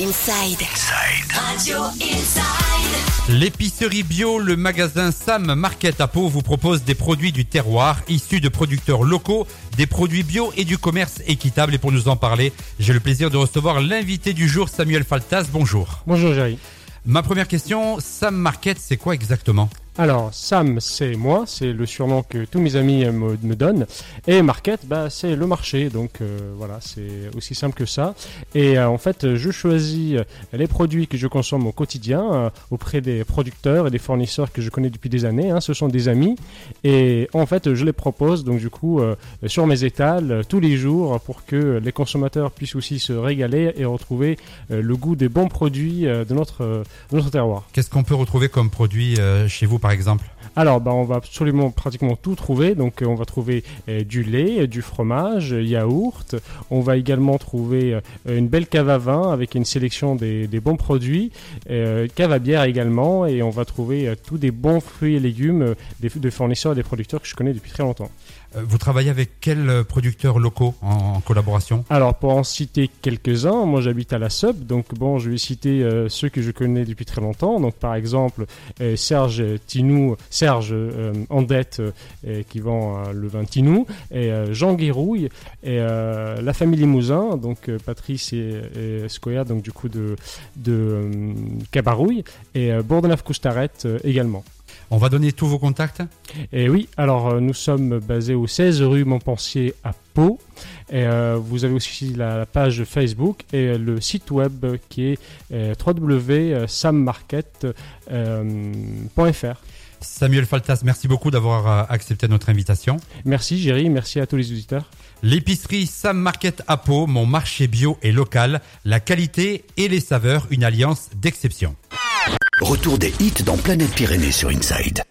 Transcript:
Inside. Radio Inside. L'épicerie bio, le magasin Sam Market à Pau vous propose des produits du terroir issus de producteurs locaux, des produits bio et du commerce équitable. Et pour nous en parler, j'ai le plaisir de recevoir l'invité du jour, Samuel Faltas. Bonjour. Bonjour Jerry. Ma première question, Sam Market, c'est quoi exactement? Alors, Sam, c'est moi, c'est le surnom que tous mes amis me, donnent. Et Market, bah, c'est le marché. Donc euh, voilà, c'est aussi simple que ça. Et euh, en fait, je choisis euh, les produits que je consomme au quotidien auprès des producteurs et des fournisseurs que je connais depuis des années. hein. Ce sont des amis. Et en fait, je les propose, donc du coup, sur mes étals tous les jours pour que les consommateurs puissent aussi se régaler et retrouver le goût des bons produits de notre, notre terroir. Qu'est-ce qu'on peut retrouver comme produit euh, chez vous, par exemple Alors, bah, on va absolument pratiquement tout trouver. Donc, euh, on va trouver euh, du lait, euh, du fromage, yaourt. On va également trouver une belle cave à vin avec une sélection des, des bons produits, cave à bière également, et on va trouver tous des bons fruits et légumes des, des fournisseurs et des producteurs que je connais depuis très longtemps. Vous travaillez avec quels producteurs locaux en, en collaboration? Alors, pour en citer quelques-uns, moi j'habite à la Sub, donc bon, je vais citer ceux que je connais depuis très longtemps. Donc, par exemple, Serge Serge euh, Andette, euh, euh, qui vend euh, le vin Tinou, et euh, Jean Guérouille, et la famille Limousin, donc Patrice et, et Scoya, donc du coup de, Cabarouille, et Bourdenaf-Coustaret euh, également. On va donner tous vos contacts Et oui, alors euh, nous sommes basés au 16 rue Montpensier à Pau. Et euh, vous avez aussi la, page Facebook et euh, le site web qui est www.sammarket.fr. Samuel Faltas, merci beaucoup d'avoir accepté notre invitation. Merci Géry, merci à tous les auditeurs. L'épicerie Sam Market à Pau, mon marché bio et local, la qualité et les saveurs, une alliance d'exception. Retour des hits dans Planète Pyrénées sur Inside.